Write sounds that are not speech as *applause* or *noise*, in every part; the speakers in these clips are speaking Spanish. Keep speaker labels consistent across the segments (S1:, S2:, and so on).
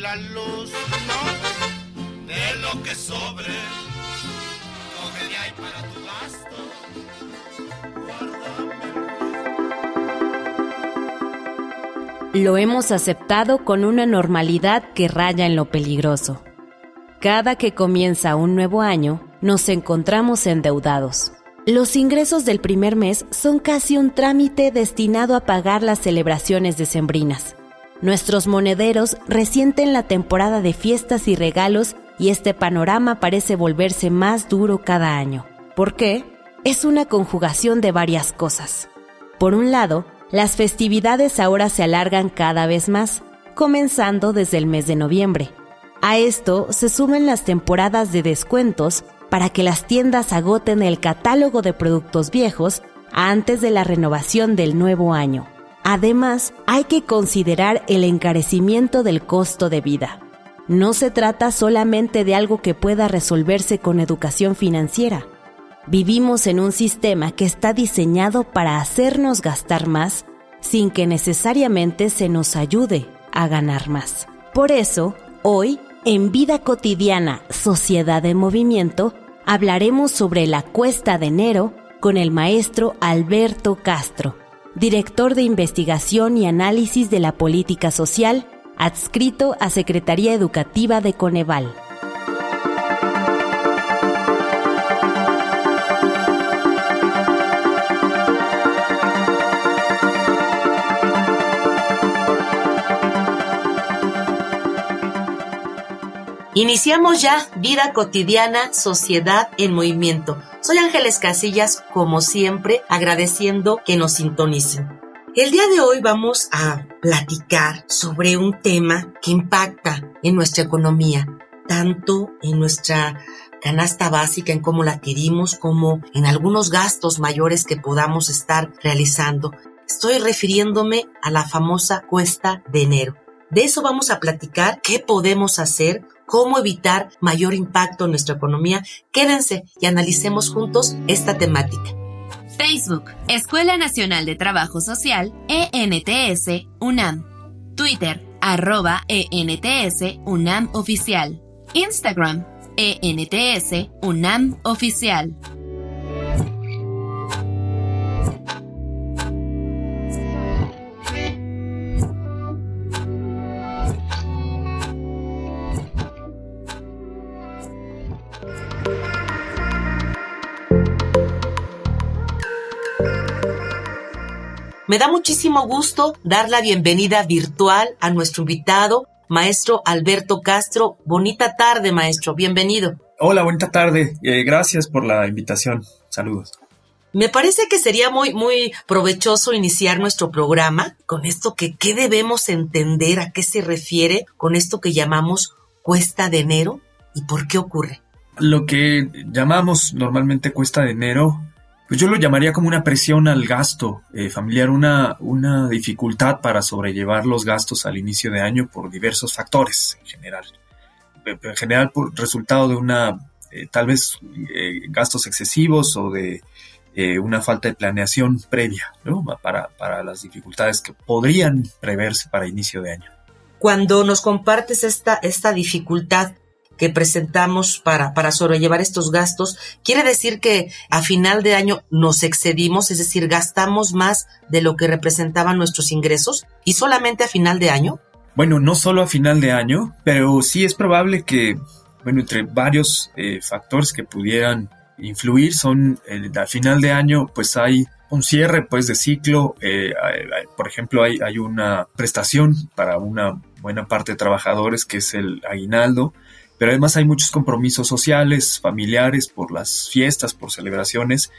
S1: La luz. De lo que.
S2: Lo hemos aceptado con una normalidad que raya en lo peligroso. Cada que comienza un nuevo año, nos encontramos endeudados. Los ingresos del primer mes son casi un trámite destinado a pagar las celebraciones decembrinas. Nuestros monederos resienten la temporada de fiestas y regalos y este panorama parece volverse más duro cada año. ¿Por qué? Es una conjugación de varias cosas. Por un lado, las festividades ahora se alargan cada vez más, comenzando desde el mes de noviembre. A esto se suman las temporadas de descuentos para que las tiendas agoten el catálogo de productos viejos antes de la renovación del nuevo año. Además, hay que considerar el encarecimiento del costo de vida. No se trata solamente de algo que pueda resolverse con educación financiera. Vivimos en un sistema que está diseñado para hacernos gastar más sin que necesariamente se nos ayude a ganar más. Por eso, hoy en Vida Cotidiana, Sociedad en Movimiento, hablaremos sobre la cuesta de enero con el maestro Alberto Castro, director de investigación y análisis de la política social, adscrito a Secretaría Educativa de Coneval.
S3: Iniciamos ya Vida Cotidiana, Sociedad en Movimiento. Soy Ángeles Casillas, como siempre, agradeciendo que nos sintonicen. El día de hoy vamos a platicar sobre un tema que impacta en nuestra economía, tanto en nuestra canasta básica, en cómo la adquirimos, como en algunos gastos mayores que podamos estar realizando. Estoy refiriéndome a la famosa cuesta de enero. De eso vamos a platicar, qué podemos hacer, cómo evitar mayor impacto en nuestra economía. Quédense y analicemos juntos esta temática.
S4: Facebook, Escuela Nacional de Trabajo Social, ENTS, UNAM. Twitter, arroba ENTS, UNAM Oficial. Instagram, ENTS, UNAM Oficial.
S3: Me da muchísimo gusto dar la bienvenida virtual a nuestro invitado, maestro Alberto Castro. Bonita tarde, maestro. Bienvenido.
S5: Hola, bonita tarde. Eh, gracias por la invitación. Saludos.
S3: Me parece que sería muy, muy provechoso iniciar nuestro programa con esto que qué debemos entender, a qué se refiere con esto que llamamos cuesta de enero y por qué ocurre.
S5: Lo que llamamos normalmente cuesta de enero pues yo lo llamaría como una presión al gasto eh, familiar, una, una dificultad para sobrellevar los gastos al inicio de año por diversos factores en general. En general por resultado de una, eh, tal vez, eh, gastos excesivos o de una falta de planeación previa ¿no? para, para las dificultades que podrían preverse para inicio de año.
S3: Cuando nos compartes esta, esta dificultad, que presentamos para, para sobrellevar estos gastos, quiere decir que a final de año nos excedimos, es decir, gastamos más de lo que representaban nuestros ingresos y solamente a final de año.
S5: Bueno, no solo a final de año, pero sí es probable que, bueno, entre varios eh, factores que pudieran influir son, eh, final de año, pues hay un cierre pues de ciclo. Eh, por ejemplo, hay, hay una prestación para una buena parte de trabajadores que es el aguinaldo, pero además hay muchos compromisos sociales, familiares, por las fiestas, por celebraciones,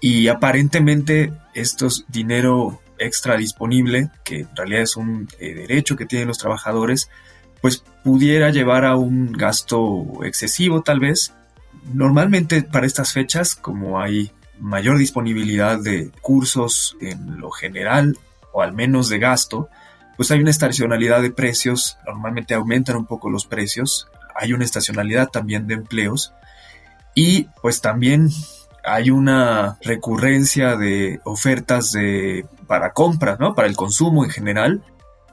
S5: y aparentemente esto es dinero extra disponible, que en realidad es un eh, derecho que tienen los trabajadores, pues pudiera llevar a un gasto excesivo tal vez. Normalmente para estas fechas, como hay mayor disponibilidad de cursos en lo general o al menos de gasto, pues hay una estacionalidad de precios, normalmente aumentan un poco los precios, hay una estacionalidad también de empleos y pues también hay una recurrencia de ofertas de, para compra, ¿no? Para el consumo en general.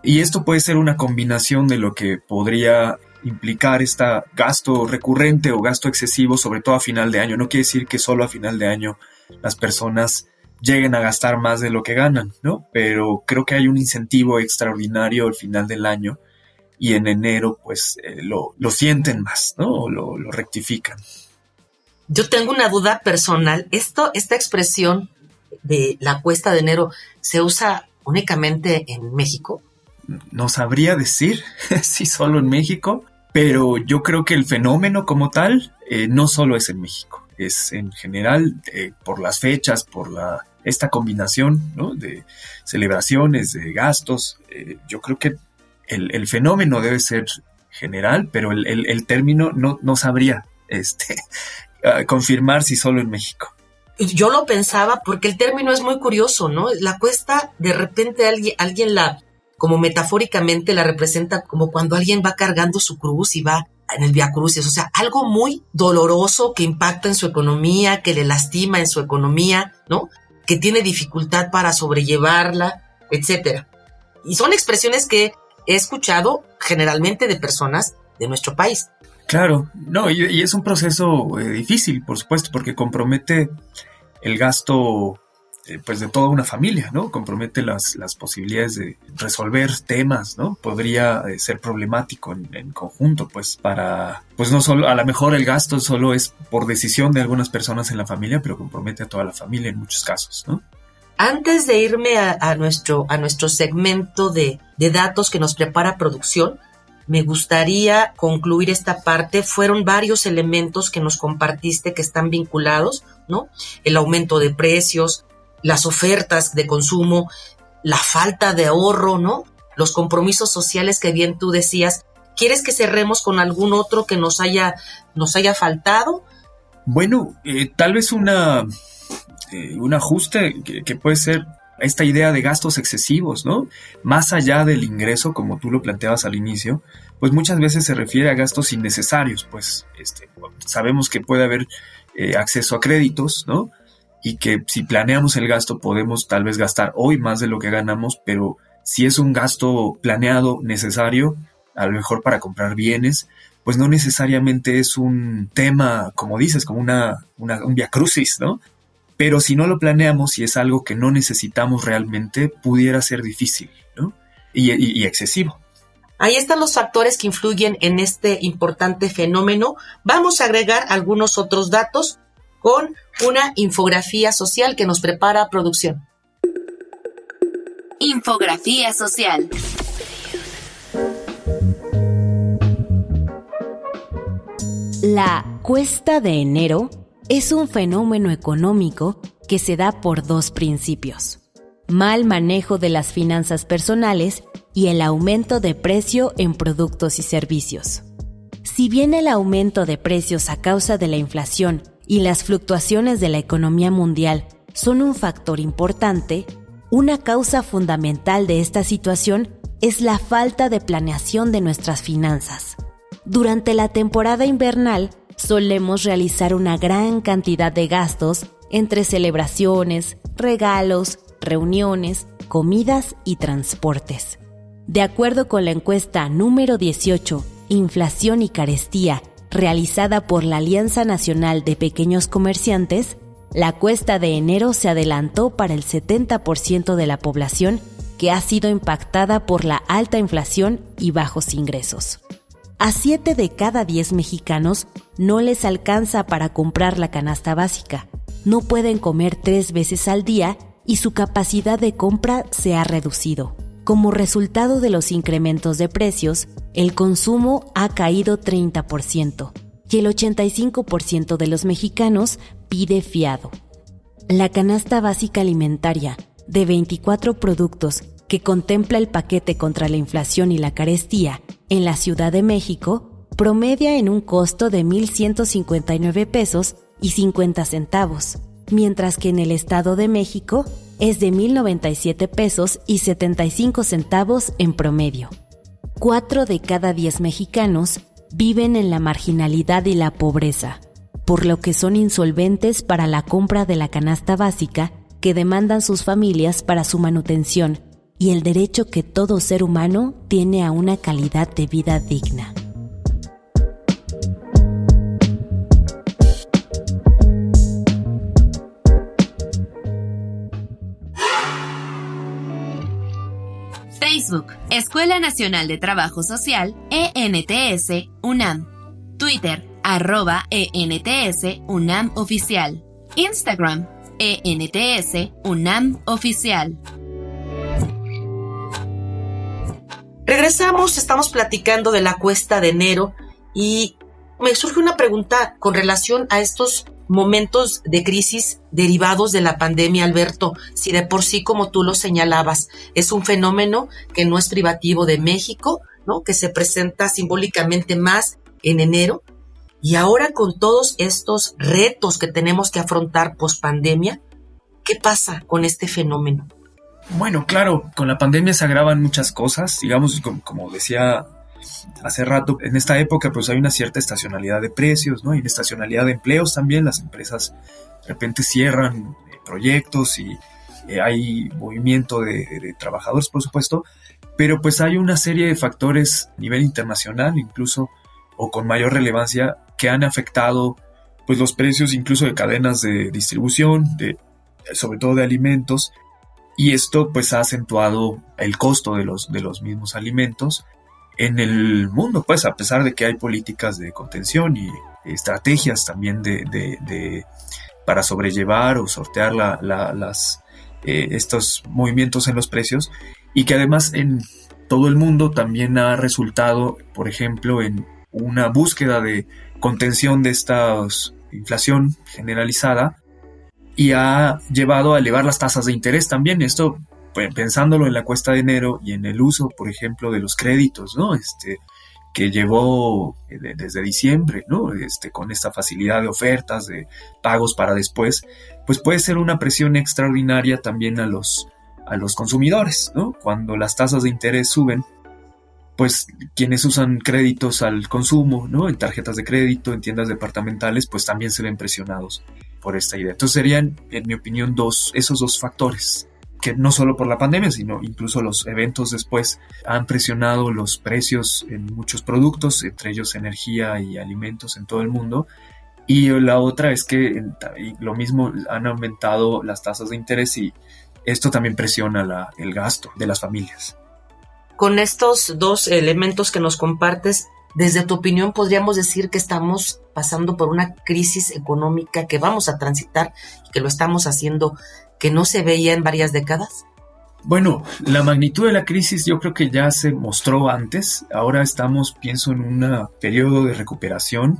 S5: Y esto puede ser una combinación de lo que podría implicar este gasto recurrente o gasto excesivo, sobre todo a final de año. No quiere decir que solo a final de año las personas lleguen a gastar más de lo que ganan, ¿no? Pero creo que hay un incentivo extraordinario al final del año y en enero pues eh, lo, sienten más, ¿no? O lo, lo, rectifican.
S3: Yo tengo una duda personal. Esto, esta expresión de la cuesta de enero se usa únicamente en México.
S5: No sabría decir *laughs* si solo en México, pero yo creo que el fenómeno como tal eh, no solo es en México, es en general eh, por las fechas, por la esta combinación de celebraciones, de gastos. yo creo que el, fenómeno debe ser general, pero el, término no, no sabría este, *laughs* confirmar si solo en México.
S3: Yo lo pensaba porque el término es muy curioso, ¿no? La cuesta, de repente alguien, alguien la, como metafóricamente la representa como cuando alguien va cargando su cruz y va en el Via Crucis, o sea, algo muy doloroso que impacta en su economía, que le lastima en su economía, ¿no? Que tiene dificultad para sobrellevarla, etcétera. Y son expresiones que he escuchado generalmente de personas de nuestro país.
S5: Claro, no, y, es un proceso eh, difícil, por supuesto, porque compromete el gasto eh, pues de toda una familia, ¿no? Compromete las, las posibilidades de resolver temas, ¿no? Podría eh, ser problemático en, en, conjunto, pues para, pues no solo, a lo mejor el gasto solo es por decisión de algunas personas en la familia, pero compromete a toda la familia en muchos casos, ¿no?
S3: Antes de irme a, nuestro, a nuestro segmento de, de datos que nos prepara producción, me gustaría concluir esta parte. Fueron varios elementos que nos compartiste que están vinculados, ¿no? El aumento de precios, las ofertas de consumo, la falta de ahorro, ¿no? Los compromisos sociales que bien tú decías. ¿Quieres que cerremos con algún otro que nos haya, nos haya faltado?
S5: Bueno, eh, tal vez una eh, un ajuste que, puede ser esta idea de gastos excesivos, ¿no? Más allá del ingreso, como tú lo planteabas al inicio, pues muchas veces se refiere a gastos innecesarios, pues este, sabemos que puede haber eh, acceso a créditos, ¿no? Y que si planeamos el gasto podemos tal vez gastar hoy más de lo que ganamos, pero si es un gasto planeado necesario, a lo mejor para comprar bienes, pues no necesariamente es un tema, como dices, como una, un via crucis, ¿no? Pero si no lo planeamos y es algo que no necesitamos realmente, pudiera ser difícil ¿no? y, excesivo.
S3: Ahí están los factores que influyen en este importante fenómeno. Vamos a agregar algunos otros datos con una infografía social que nos prepara producción.
S4: Infografía social.
S2: La cuesta de enero es un fenómeno económico que se da por dos principios. Mal manejo de las finanzas personales y el aumento de precio en productos y servicios. Si bien el aumento de precios a causa de la inflación y las fluctuaciones de la economía mundial son un factor importante, una causa fundamental de esta situación es la falta de planeación de nuestras finanzas. Durante la temporada invernal, solemos realizar una gran cantidad de gastos entre celebraciones, regalos, reuniones, comidas y transportes. De acuerdo con la encuesta número 18, Inflación y Carestía, realizada por la Alianza Nacional de Pequeños Comerciantes, la cuesta de enero se adelantó para el 70% de la población que ha sido impactada por la alta inflación y bajos ingresos. A 7 de cada 10 mexicanos no les alcanza para comprar la canasta básica, no pueden comer tres veces al día y su capacidad de compra se ha reducido. Como resultado de los incrementos de precios, el consumo ha caído 30% y el 85% de los mexicanos pide fiado. La canasta básica alimentaria de 24 productos que contempla el paquete contra la inflación y la carestía en la Ciudad de México promedia en un costo de 1.159 pesos y 50 centavos, mientras que en el Estado de México es de 1.097 pesos y 75 centavos en promedio. Cuatro de cada diez mexicanos viven en la marginalidad y la pobreza, por lo que son insolventes para la compra de la canasta básica que demandan sus familias para su manutención y el derecho que todo ser humano tiene a una calidad de vida digna.
S4: Facebook, Escuela Nacional de Trabajo Social, ENTS, UNAM. Twitter, arroba ENTS, UNAM Oficial. Instagram, ENTS, UNAM Oficial.
S3: Regresamos, estamos platicando de la cuesta de enero y me surge una pregunta con relación a estos momentos de crisis derivados de la pandemia, Alberto, si de por sí, como tú lo señalabas, es un fenómeno que no es privativo de México, ¿no? Que se presenta simbólicamente más en enero. Y ahora con todos estos retos que tenemos que afrontar post pandemia, ¿qué pasa con este fenómeno?
S5: Bueno, claro, con la pandemia se agravan muchas cosas, digamos, como decía hace rato, en esta época pues hay una cierta estacionalidad de precios, ¿no? Hay una estacionalidad de empleos también, las empresas de repente cierran eh, proyectos y eh, hay movimiento de, trabajadores, por supuesto, pero pues hay una serie de factores a nivel internacional incluso o con mayor relevancia que han afectado pues los precios incluso de cadenas de distribución, de, sobre todo de alimentos, y esto pues ha acentuado el costo de los, de los mismos alimentos en el mundo, pues a pesar de que hay políticas de contención y estrategias también de, para sobrellevar o sortear las, eh, estos movimientos en los precios y que además en todo el mundo también ha resultado, por ejemplo, en una búsqueda de contención de esta inflación generalizada y ha llevado a elevar las tasas de interés también. Esto pensándolo en la cuesta de enero y en el uso, por ejemplo, de los créditos, ¿no? Este, que llevó eh, desde diciembre, ¿no? Este, con esta facilidad de ofertas, de pagos para después, pues puede ser una presión extraordinaria también a los, a los consumidores, ¿no? Cuando las tasas de interés suben, pues quienes usan créditos al consumo, ¿no? En tarjetas de crédito, en tiendas departamentales, pues también se ven presionados por esta idea. Entonces serían, en mi opinión, esos dos factores que no solo por la pandemia, sino incluso los eventos después han presionado los precios en muchos productos, entre ellos energía y alimentos en todo el mundo. Y la otra es que lo mismo han aumentado las tasas de interés y esto también presiona el gasto de las familias.
S3: Con estos dos elementos que nos compartes, desde tu opinión podríamos decir que estamos pasando por una crisis económica que vamos a transitar y que lo estamos haciendo que no se veía en varias décadas?
S5: Bueno, la magnitud de la crisis yo creo que ya se mostró antes. Ahora estamos, pienso, en un periodo de recuperación,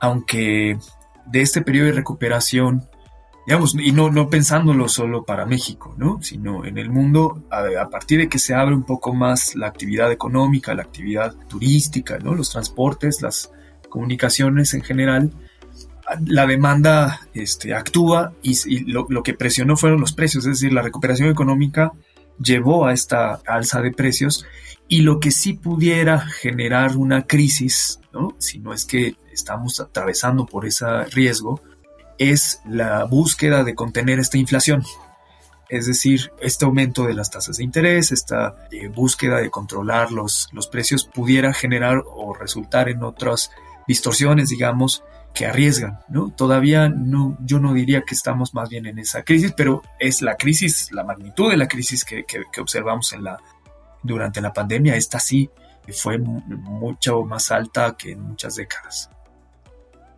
S5: aunque de este periodo de recuperación, y no, no pensándolo solo para México, ¿no? sino en el mundo, a, partir de que se abre un poco más la actividad económica, la actividad turística, ¿no? los transportes, las comunicaciones en general, la demanda este, actúa y, lo, que presionó fueron los precios, es decir, la recuperación económica llevó a esta alza de precios y lo que sí pudiera generar una crisis, ¿no? si no es que estamos atravesando por ese riesgo, es la búsqueda de contener esta inflación. Es decir, este aumento de las tasas de interés, esta eh, búsqueda de controlar los, los precios pudiera generar o resultar en otras distorsiones, digamos, que arriesgan, ¿no? Todavía no, yo no diría que estamos más bien en esa crisis, pero es la crisis, la magnitud de la crisis que, observamos en la, durante la pandemia, esta sí fue mucho más alta que en muchas décadas.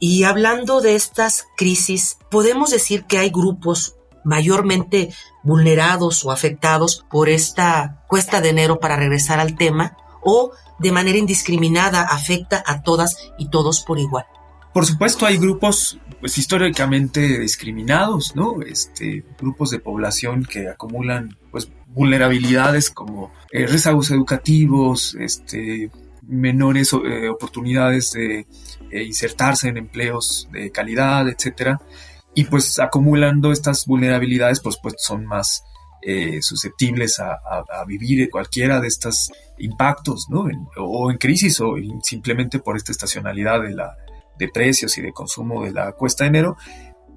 S3: Y hablando de estas crisis, podemos decir que hay grupos mayormente vulnerados o afectados por esta cuesta de enero para regresar al tema o de manera indiscriminada afecta a todas y todos por igual.
S5: Por supuesto, hay grupos pues históricamente discriminados, ¿no? Este, grupos de población que acumulan pues vulnerabilidades como eh, rezagos educativos, este, menores eh, oportunidades de eh, insertarse en empleos de calidad, etcétera. Y pues acumulando estas vulnerabilidades, pues, pues son más susceptibles a, a, vivir cualquiera de estos impactos, ¿no? o en crisis o simplemente por esta estacionalidad de la, de precios y de consumo de la cuesta de enero.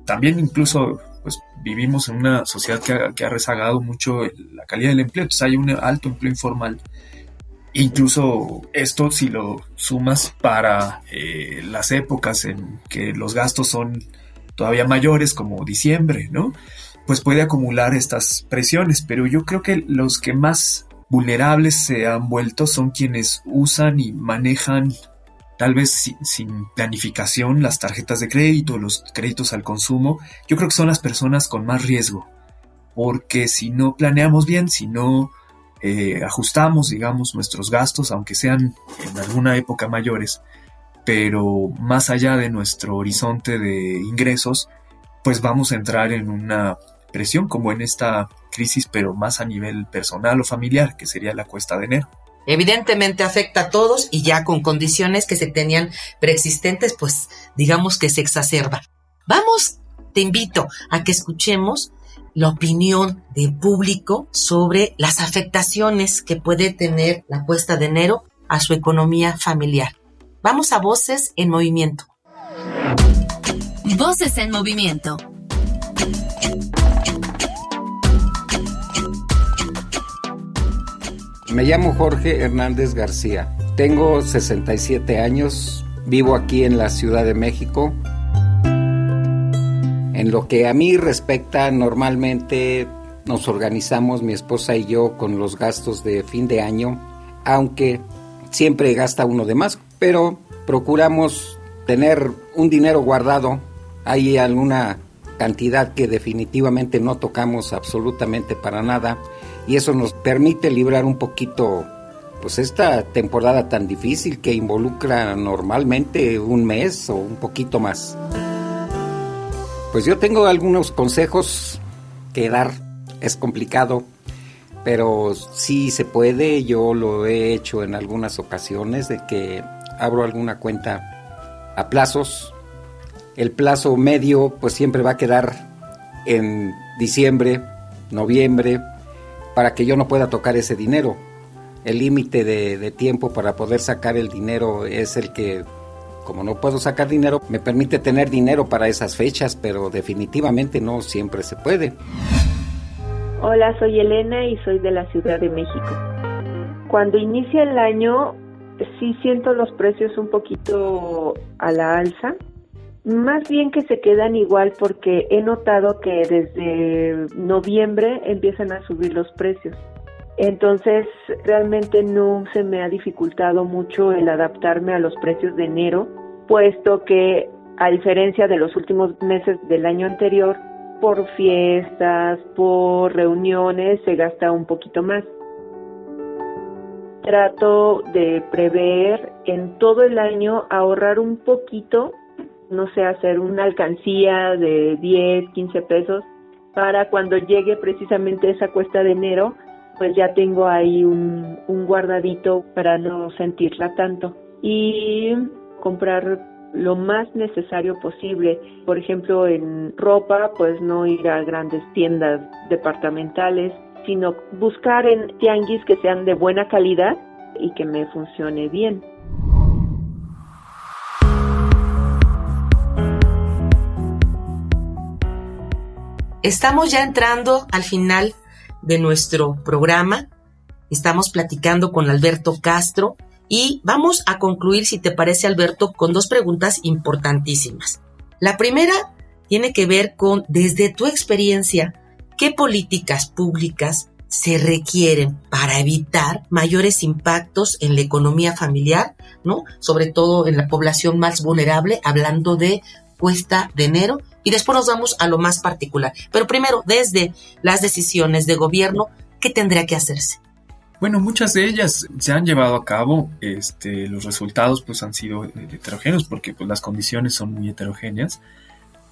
S5: También incluso pues vivimos en una sociedad que ha, rezagado mucho la calidad del empleo, entonces hay un alto empleo informal. Incluso esto si lo sumas para eh, las épocas en que los gastos son todavía mayores como diciembre, ¿no? Pues puede acumular estas presiones, pero yo creo que los que más vulnerables se han vuelto son quienes usan y manejan tal vez sin, planificación, las tarjetas de crédito, los créditos al consumo, yo creo que son las personas con más riesgo, porque si no planeamos bien, si no eh, ajustamos, digamos, nuestros gastos, aunque sean en alguna época mayores, pero más allá de nuestro horizonte de ingresos, pues vamos a entrar en una presión como en esta crisis, pero más a nivel personal o familiar, que sería la cuesta de enero.
S3: Evidentemente afecta a todos y ya con condiciones que se tenían preexistentes, pues digamos que se exacerba. Vamos, te invito a que escuchemos la opinión del público sobre las afectaciones que puede tener la puesta de enero a su economía familiar. Vamos a Voces en Movimiento.
S4: Voces en Movimiento
S6: Me llamo Jorge Hernández García. Tengo 67 años, vivo aquí en la Ciudad de México. En lo que a mí respecta, normalmente nos organizamos mi esposa y yo con los gastos de fin de año, aunque siempre gasta uno de más, pero procuramos tener un dinero guardado. Hay alguna cantidad que definitivamente no tocamos absolutamente para nada y eso nos permite librar un poquito pues esta temporada tan difícil que involucra normalmente un mes o un poquito más. Pues yo tengo algunos consejos que dar, es complicado, pero sí se puede, yo lo he hecho en algunas ocasiones de que abro alguna cuenta a plazos. El plazo medio pues siempre va a quedar en diciembre, noviembre, para que yo no pueda tocar ese dinero. El límite de, tiempo para poder sacar el dinero es el que, como no puedo sacar dinero, me permite tener dinero para esas fechas, pero definitivamente no siempre se puede.
S7: Hola, soy Elena y soy de la Ciudad de México. Cuando inicia el año, sí siento los precios un poquito a la alza, más bien que se quedan igual porque he notado que desde noviembre empiezan a subir los precios. Entonces realmente no se me ha dificultado mucho el adaptarme a los precios de enero, puesto que a diferencia de los últimos meses del año anterior, por fiestas, por reuniones, se gasta un poquito más. Trato de prever en todo el año ahorrar un poquito no sé, hacer una alcancía de 10, 15 pesos para cuando llegue precisamente esa cuesta de enero, pues ya tengo ahí un, un guardadito para no sentirla tanto. Y comprar lo más necesario posible. Por ejemplo, en ropa, pues no ir a grandes tiendas departamentales, sino buscar en tianguis que sean de buena calidad y que me funcione bien.
S3: Estamos ya entrando al final de nuestro programa. Estamos platicando con Alberto Castro y vamos a concluir, si te parece, Alberto, con dos preguntas importantísimas. La primera tiene que ver con, desde tu experiencia, qué políticas públicas se requieren para evitar mayores impactos en la economía familiar, ¿no? Sobre todo en la población más vulnerable, hablando de cuesta de enero y después nos vamos a lo más particular. Pero primero, desde las decisiones de gobierno, ¿qué tendría que hacerse?
S5: Bueno, muchas de ellas se han llevado a cabo, este, los resultados pues han sido heterogéneos porque pues, las condiciones son muy heterogéneas,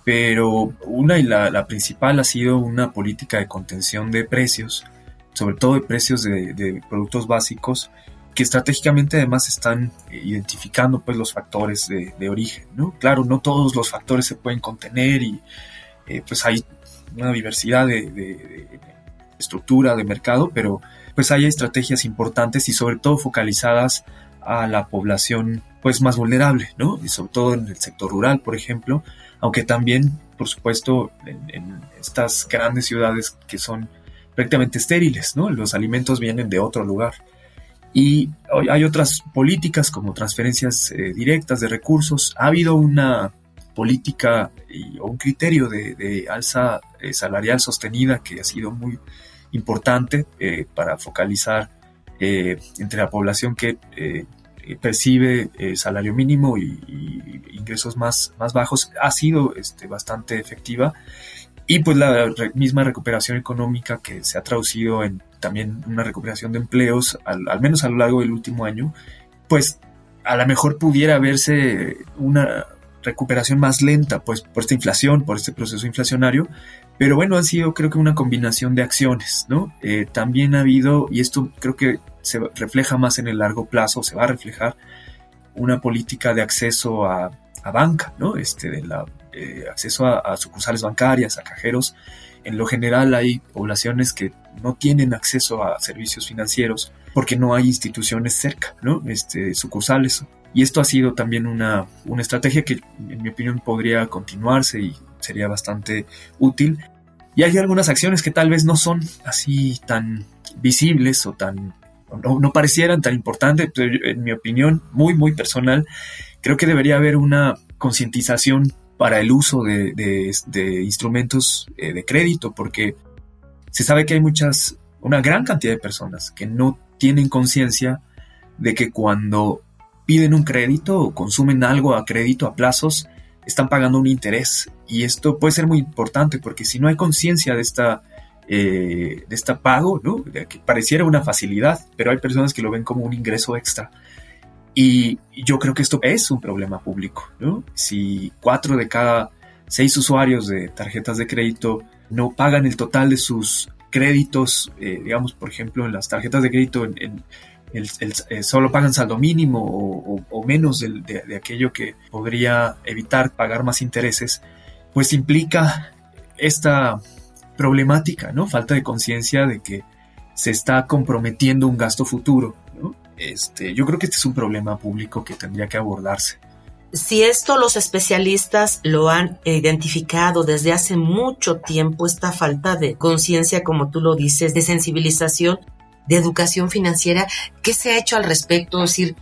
S5: pero una y la, principal ha sido una política de contención de precios, sobre todo de precios de, productos básicos, que estratégicamente además están eh, identificando pues los factores de, origen. Claro, no todos los factores se pueden contener y eh, pues hay una diversidad de, estructura de mercado, pero pues hay estrategias importantes y sobre todo focalizadas a la población pues más vulnerable, ¿no? Y sobre todo en el sector rural, por ejemplo, aunque también, por supuesto, en, estas grandes ciudades que son prácticamente estériles, ¿no? Los alimentos vienen de otro lugar. Y hay otras políticas como transferencias eh, directas de recursos. Ha habido una política o un criterio de, alza eh, salarial sostenida que ha sido muy importante eh, para focalizar eh, entre la población que percibe salario mínimo y, ingresos más, más bajos ha sido este, bastante efectiva y pues la misma recuperación económica que se ha traducido en también una recuperación de empleos al, al menos a lo largo del último año pues a lo mejor pudiera verse una recuperación más lenta, pues por esta inflación, por este proceso inflacionario, pero bueno, ha sido creo que una combinación de acciones, ¿no? Eh, también ha habido, y esto creo que se refleja más en el largo plazo, se va a reflejar una política de acceso a, banca, ¿no? Este, de la, eh, acceso a, sucursales bancarias, a cajeros. En lo general hay poblaciones que no tienen acceso a servicios financieros porque no hay instituciones cerca, ¿no? Este, sucursales y esto ha sido también una, estrategia que, en mi opinión, podría continuarse y sería bastante útil. Y hay algunas acciones que tal vez no son así tan visibles o tan no, parecieran tan importantes, pero en mi opinión, muy, muy personal, creo que debería haber una concientización para el uso de, instrumentos eh, de crédito, porque se sabe que hay muchas, una gran cantidad de personas que no tienen conciencia de que cuando piden un crédito o consumen algo a crédito a plazos, están pagando un interés. Y esto puede ser muy importante porque si no hay conciencia de esta eh, de este pago, ¿no? que pareciera una facilidad, pero hay personas que lo ven como un ingreso extra. Y yo creo que esto es un problema público. ¿no? Si cuatro de cada seis usuarios de tarjetas de crédito no pagan el total de sus créditos, eh, digamos, por ejemplo, en las tarjetas de crédito eh, solo pagan saldo mínimo o, menos de, aquello que podría evitar pagar más intereses, pues implica esta problemática, ¿no? Falta de conciencia de que se está comprometiendo un gasto futuro, Este, yo creo que este es un problema público que tendría que abordarse.
S3: Si esto los especialistas lo han identificado desde hace mucho tiempo, esta falta de conciencia, como tú lo dices, de sensibilización, de educación financiera, ¿qué se ha hecho al respecto? Es decir,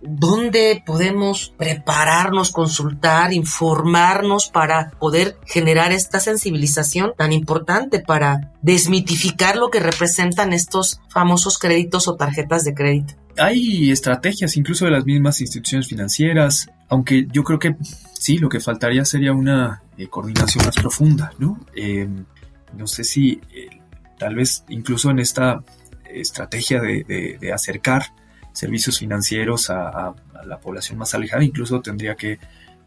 S3: ¿dónde podemos prepararnos, consultar, informarnos para poder generar esta sensibilización tan importante para desmitificar lo que representan estos famosos créditos o tarjetas de crédito?
S5: Hay estrategias incluso de las mismas instituciones financieras, aunque yo creo que sí, lo que faltaría sería una eh, coordinación más profunda, ¿no? Eh, no sé si eh, tal vez incluso en esta estrategia de, acercar servicios financieros a, la población más alejada, incluso tendría que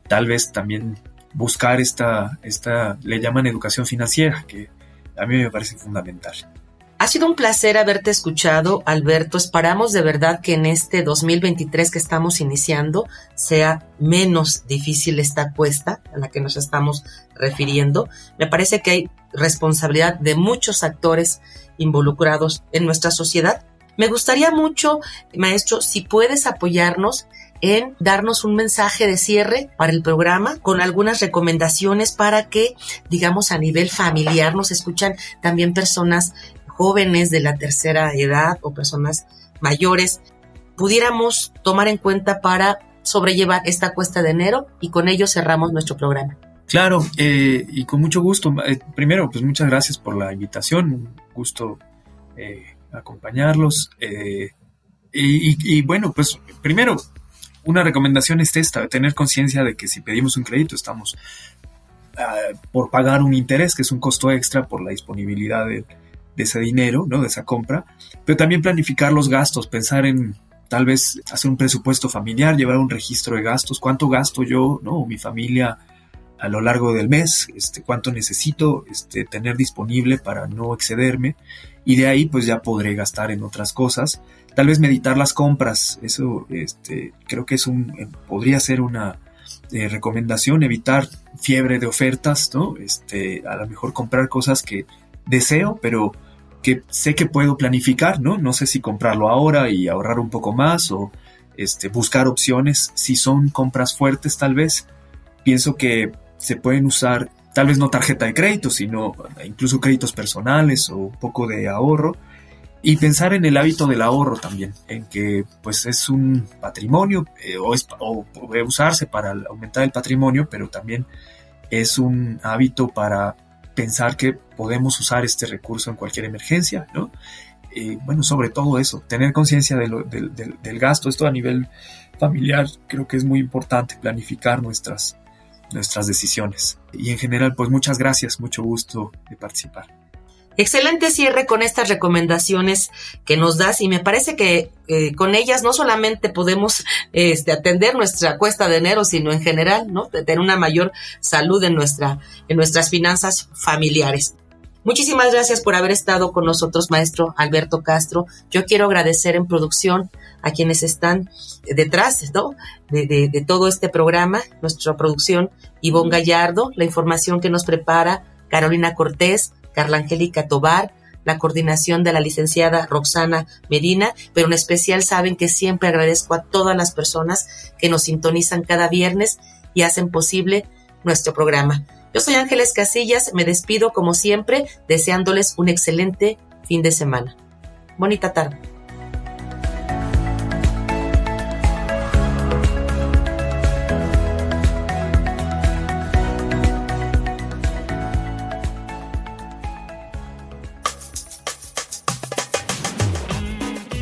S5: tal vez también buscar esta, esta, le llaman educación financiera, que a mí me parece fundamental.
S3: Ha sido un placer haberte escuchado, Alberto. Esperamos de verdad que en este 2023 que estamos iniciando sea menos difícil esta cuesta a la que nos estamos refiriendo. Me parece que hay responsabilidad de muchos actores involucrados en nuestra sociedad. Me gustaría mucho, maestro, si puedes apoyarnos en darnos un mensaje de cierre para el programa con algunas recomendaciones para que, digamos, a nivel familiar nos escuchan también personas jóvenes de la tercera edad o personas mayores, pudiéramos tomar en cuenta para sobrellevar esta cuesta de enero y con ello cerramos nuestro programa.
S5: Claro, eh, y con mucho gusto. Eh, primero, pues muchas gracias por la invitación. Un gusto eh, acompañarlos. Eh, y, bueno, pues primero, una recomendación es esta, tener conciencia de que si pedimos un crédito estamos ah, por pagar un interés, que es un costo extra por la disponibilidad de, de ese dinero, ¿no? De esa compra, pero también planificar los gastos, pensar en tal vez hacer un presupuesto familiar, llevar un registro de gastos, cuánto gasto yo, ¿no? O mi familia a lo largo del mes, este, cuánto necesito este, tener disponible para no excederme y de ahí pues ya podré gastar en otras cosas. Tal vez meditar las compras, eso este, creo que es un, eh, podría ser una eh, recomendación, evitar fiebre de ofertas, ¿no? Este, a lo mejor comprar cosas que deseo, pero que sé que puedo planificar, ¿no? No sé si comprarlo ahora y ahorrar un poco más o este, buscar opciones. Si son compras fuertes, tal vez, pienso que se pueden usar, tal vez no tarjeta de crédito, sino incluso créditos personales o un poco de ahorro. Y pensar en el hábito del ahorro también, en que pues es un patrimonio eh, o, puede usarse para aumentar el patrimonio, pero también es un hábito para pensar que podemos usar este recurso en cualquier emergencia, ¿no? bueno, sobre todo eso, tener conciencia del, gasto, esto a nivel familiar creo que es muy importante, planificar nuestras, nuestras decisiones. Y en general, pues muchas gracias, mucho gusto de participar.
S3: Excelente cierre con estas recomendaciones que nos das y me parece que eh, con ellas no solamente podemos este, atender nuestra cuesta de enero, sino en general, ¿no? tener una mayor salud en, nuestra, en nuestras finanzas familiares. Muchísimas gracias por haber estado con nosotros, maestro Alberto Castro. Yo quiero agradecer en producción a quienes están detrás ¿no? de, todo este programa, nuestra producción, Ivonne Gallardo, la información que nos prepara Carolina Cortés, Carla Angélica Tobar, la coordinación de la licenciada Roxana Medina, pero en especial saben que siempre agradezco a todas las personas que nos sintonizan cada viernes y hacen posible nuestro programa. Yo soy Ángeles Casillas, me despido como siempre, deseándoles un excelente fin de semana. Bonita tarde.